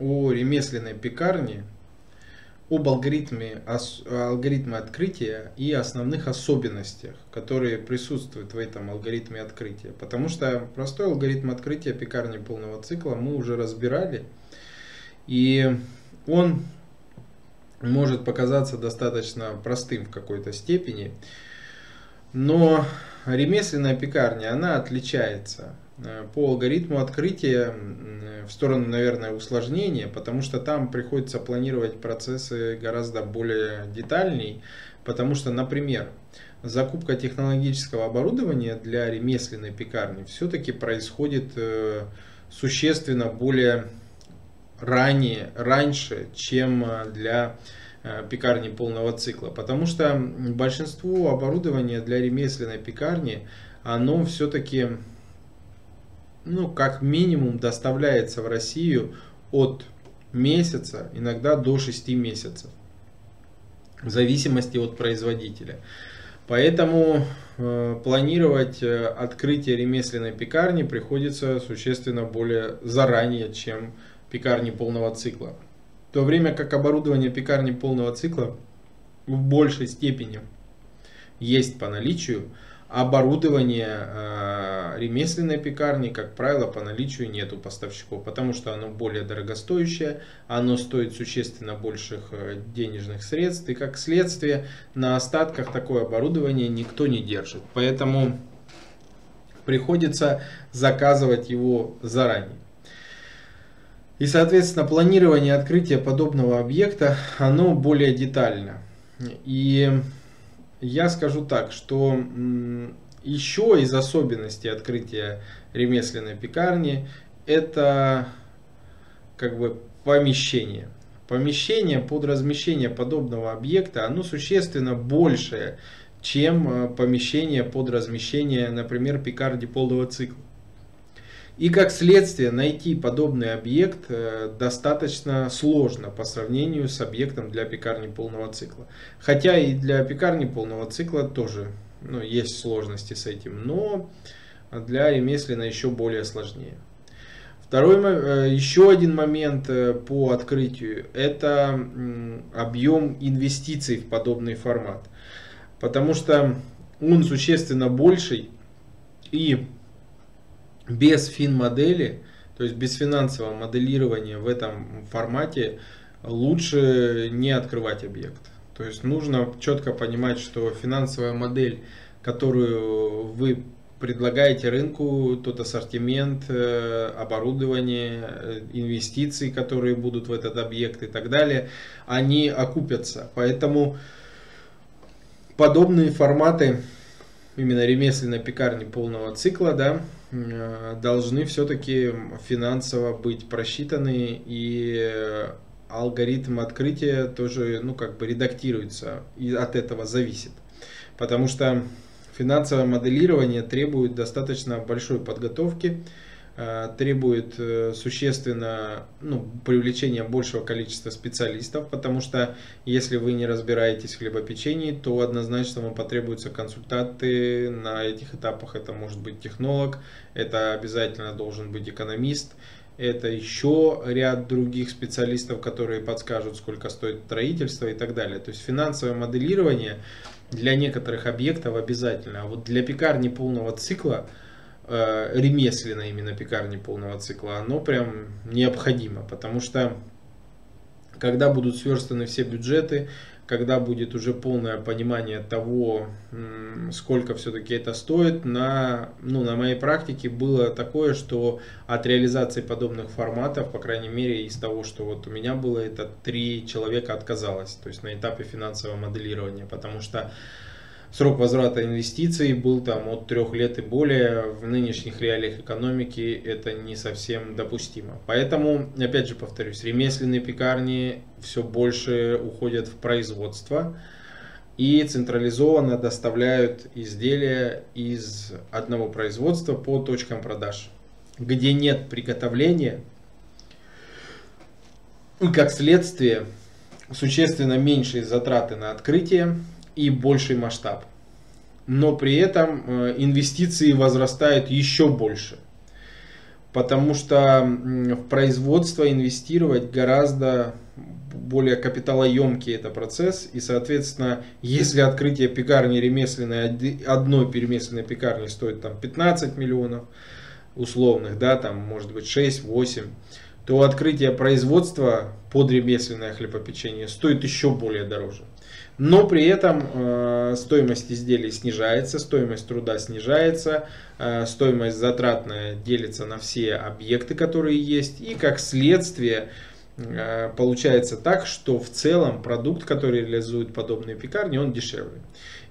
о ремесленной пекарне, об алгоритме, алгоритме открытия и основных особенностях, которые присутствуют в этом алгоритме открытия. Потому что простой алгоритм открытия пекарни полного цикла мы уже разбирали. И он может показаться достаточно простым в какой-то степени. Но ремесленная пекарня, она отличается по алгоритму открытия в сторону, наверное, усложнения, потому что там приходится планировать процессы гораздо более детальней, потому что, например, закупка технологического оборудования для ремесленной пекарни все-таки происходит э, существенно более ранее, раньше, чем э, для Э, пекарни полного цикла. Потому что большинство оборудования для ремесленной пекарни, оно все-таки, ну, как минимум доставляется в Россию от месяца, иногда до 6 месяцев. В зависимости от производителя. Поэтому э, планировать э, открытие ремесленной пекарни приходится существенно более заранее, чем пекарни полного цикла. В то время как оборудование пекарни полного цикла в большей степени есть по наличию, оборудование э, ремесленной пекарни, как правило, по наличию нету поставщиков, потому что оно более дорогостоящее, оно стоит существенно больших э, денежных средств, и как следствие на остатках такое оборудование никто не держит. Поэтому приходится заказывать его заранее. И, соответственно, планирование открытия подобного объекта, оно более детально. И я скажу так, что еще из особенностей открытия ремесленной пекарни это как бы помещение. Помещение под размещение подобного объекта, оно существенно большее, чем э, помещение под размещение, например, пекарни полного цикла. И как следствие найти подобный объект э, достаточно сложно по сравнению с объектом для пекарни полного цикла. Хотя и для пекарни полного цикла тоже ну, есть сложности с этим, но для ремеслина еще более сложнее. Второй, э, еще один момент э, по открытию, это объем инвестиций в подобный формат. Потому что он существенно больший и без фин-модели, то есть без финансового моделирования в этом формате лучше не открывать объект. То есть нужно четко понимать, что финансовая модель, которую вы предлагаете рынку, тот ассортимент, э, оборудование, э, инвестиции, которые будут в этот объект и так далее, они окупятся. Поэтому подобные форматы именно ремесленной пекарни полного цикла, да, должны все-таки финансово быть просчитаны и алгоритм открытия тоже, ну, как бы редактируется и от этого зависит. Потому что финансовое моделирование требует достаточно большой подготовки, требует э, существенно ну, привлечения большего количества специалистов, потому что если вы не разбираетесь в хлебопечении, то однозначно вам потребуются консультанты на этих этапах. Это может быть технолог, это обязательно должен быть экономист, это еще ряд других специалистов, которые подскажут, сколько стоит строительство и так далее. То есть финансовое моделирование для некоторых объектов обязательно, а вот для пекарни полного цикла – э, ремесленно именно пекарни полного цикла, оно прям необходимо, потому что когда будут сверстаны все бюджеты, когда будет уже полное понимание того, сколько все-таки это стоит, на, ну, на моей практике было такое, что от реализации подобных форматов, по крайней мере из того, что вот у меня было, это три человека отказалось, то есть на этапе финансового моделирования, потому что срок возврата инвестиций был там от трех лет и более, в нынешних реалиях экономики это не совсем допустимо. Поэтому, опять же повторюсь, ремесленные пекарни все больше уходят в производство и централизованно доставляют изделия из одного производства по точкам продаж, где нет приготовления, и как следствие существенно меньшие затраты на открытие, и больший масштаб. Но при этом э, инвестиции возрастают еще больше. потому что в производство инвестировать гораздо более капиталоемкий это процесс, и, соответственно, если открытие пекарни ремесленной, одной перемесленной пекарни стоит там 15 миллионов условных, да, там может быть 6-8, то открытие производства под ремесленное хлебопечение стоит еще более дороже. Но при этом э, стоимость изделий снижается, стоимость труда снижается, э, стоимость затратная делится на все объекты, которые есть, и как следствие получается так, что в целом продукт, который реализуют подобные пекарни, он дешевле.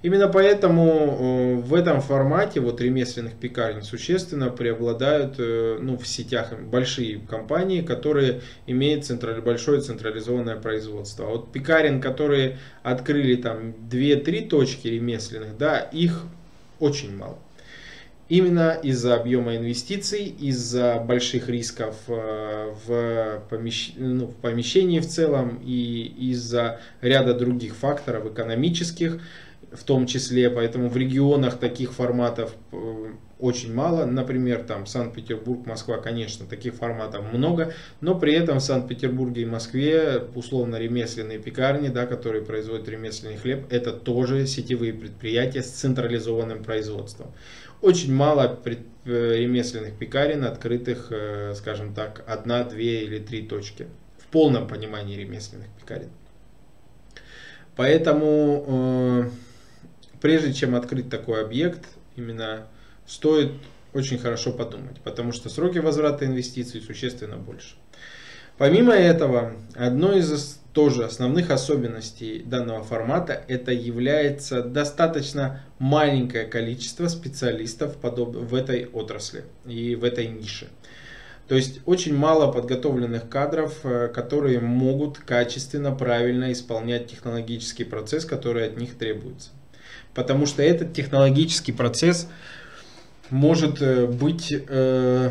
Именно поэтому э, в этом формате вот ремесленных пекарен существенно преобладают э, ну, в сетях большие компании, которые имеют централь, большое централизованное производство. А вот пекарен, которые открыли там 2-3 точки ремесленных, да, их очень мало. Именно из-за объема инвестиций, из-за больших рисков э, в, помещ... ну, в помещении в целом и из-за ряда других факторов экономических, в том числе, поэтому в регионах таких форматов э, очень мало. Например, там Санкт-Петербург, Москва, конечно, таких форматов много, но при этом в Санкт-Петербурге и Москве условно ремесленные пекарни, да, которые производят ремесленный хлеб, это тоже сетевые предприятия с централизованным производством очень мало пред, э, ремесленных пекарен, открытых, э, скажем так, одна, две или три точки. В полном понимании ремесленных пекарен. Поэтому, э, прежде чем открыть такой объект, именно стоит очень хорошо подумать, потому что сроки возврата инвестиций существенно больше. Помимо этого, одной из тоже основных особенностей данного формата это является достаточно маленькое количество специалистов в этой отрасли и в этой нише. То есть очень мало подготовленных кадров, э, которые могут качественно, правильно исполнять технологический процесс, который от них требуется. Потому что этот технологический процесс может э, быть э,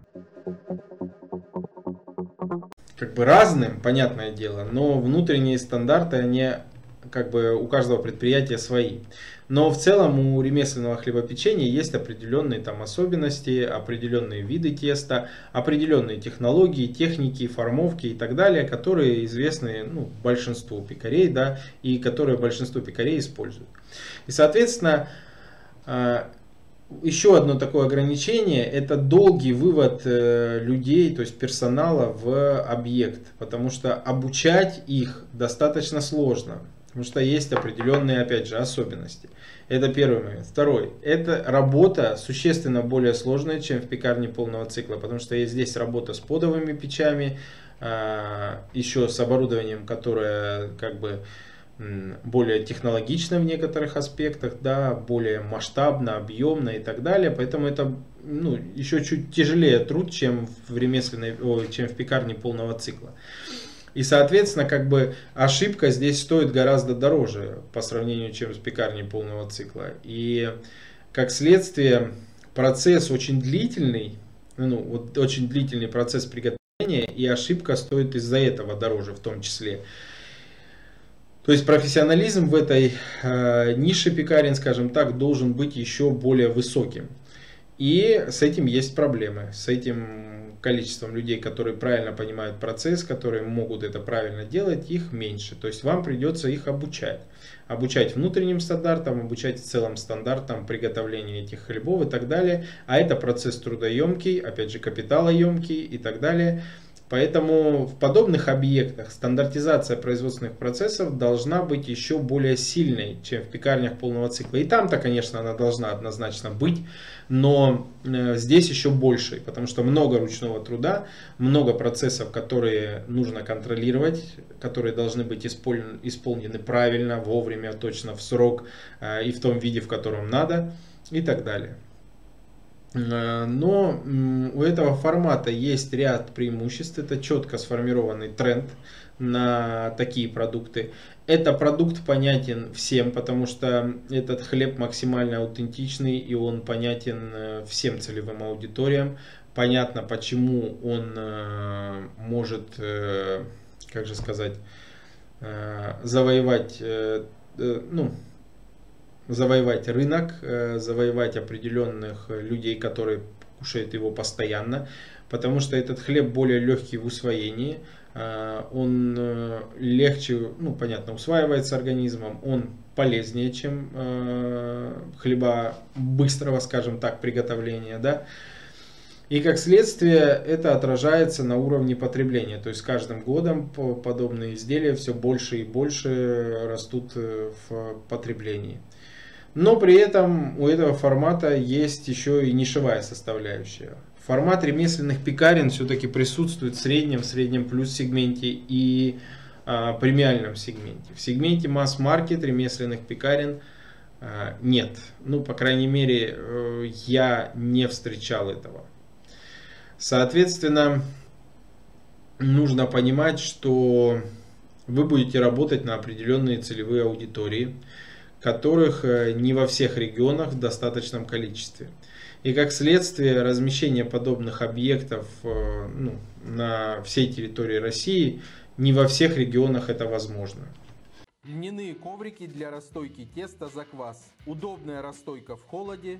как бы разным, понятное дело, но внутренние стандарты, они как бы у каждого предприятия свои. Но в целом у ремесленного хлебопечения есть определенные там особенности, определенные виды теста, определенные технологии, техники, формовки и так далее, которые известны ну, большинству пекарей, да, и которые большинство пекарей используют. И, соответственно, а, еще одно такое ограничение – это долгий вывод э, людей, то есть персонала в объект, потому что обучать их достаточно сложно, потому что есть определенные, опять же, особенности. Это первый момент. Второй – это работа существенно более сложная, чем в пекарне полного цикла, потому что есть здесь работа с подовыми печами, а, еще с оборудованием, которое как бы более технологично в некоторых аспектах, да, более масштабно, объемно и так далее. Поэтому это ну, еще чуть тяжелее труд, чем в ремесленной, чем в пекарне полного цикла. И, соответственно, как бы ошибка здесь стоит гораздо дороже по сравнению, чем с пекарней полного цикла. И, как следствие, процесс очень длительный, ну, вот очень длительный процесс приготовления, и ошибка стоит из-за этого дороже в том числе. То есть профессионализм в этой э, нише пекарен, скажем так, должен быть еще более высоким. И с этим есть проблемы. С этим количеством людей, которые правильно понимают процесс, которые могут это правильно делать, их меньше. То есть вам придется их обучать. Обучать внутренним стандартам, обучать в целом стандартам приготовления этих хлебов и так далее. А это процесс трудоемкий, опять же капиталоемкий и так далее. Поэтому в подобных объектах стандартизация производственных процессов должна быть еще более сильной, чем в пекарнях полного цикла. И там-то, конечно, она должна однозначно быть, но э, здесь еще больше, потому что много ручного труда, много процессов, которые нужно контролировать, которые должны быть исполнены правильно, вовремя, точно, в срок э, и в том виде, в котором надо и так далее. Э, но у этого формата есть ряд преимуществ. Это четко сформированный тренд на такие продукты. Это продукт понятен всем, потому что этот хлеб максимально аутентичный и он понятен э, всем целевым аудиториям. Понятно, почему он э, может, как же сказать, завоевать, ну, завоевать рынок, э, завоевать определенных людей, которые кушают его постоянно, потому что этот хлеб более легкий в усвоении, э, он э, легче, ну понятно, усваивается организмом, он полезнее, чем хлеба быстрого, скажем так, приготовления, да. И как следствие это отражается на уровне потребления. То есть с каждым годом подобные изделия все больше и больше растут в потреблении. Но при этом у этого формата есть еще и нишевая составляющая. Формат ремесленных пекарен все-таки присутствует в среднем, в среднем плюс сегменте и а, премиальном сегменте. В сегменте масс-маркет ремесленных пекарен а, нет. Ну, по крайней мере, э, я не встречал этого. Соответственно, нужно понимать, что вы будете работать на определенные целевые аудитории – которых э, не во всех регионах в достаточном количестве. И как следствие размещение подобных объектов э, ну, на всей территории России не во всех регионах это возможно. Льняные коврики для расстойки теста за квас. Удобная расстойка в холоде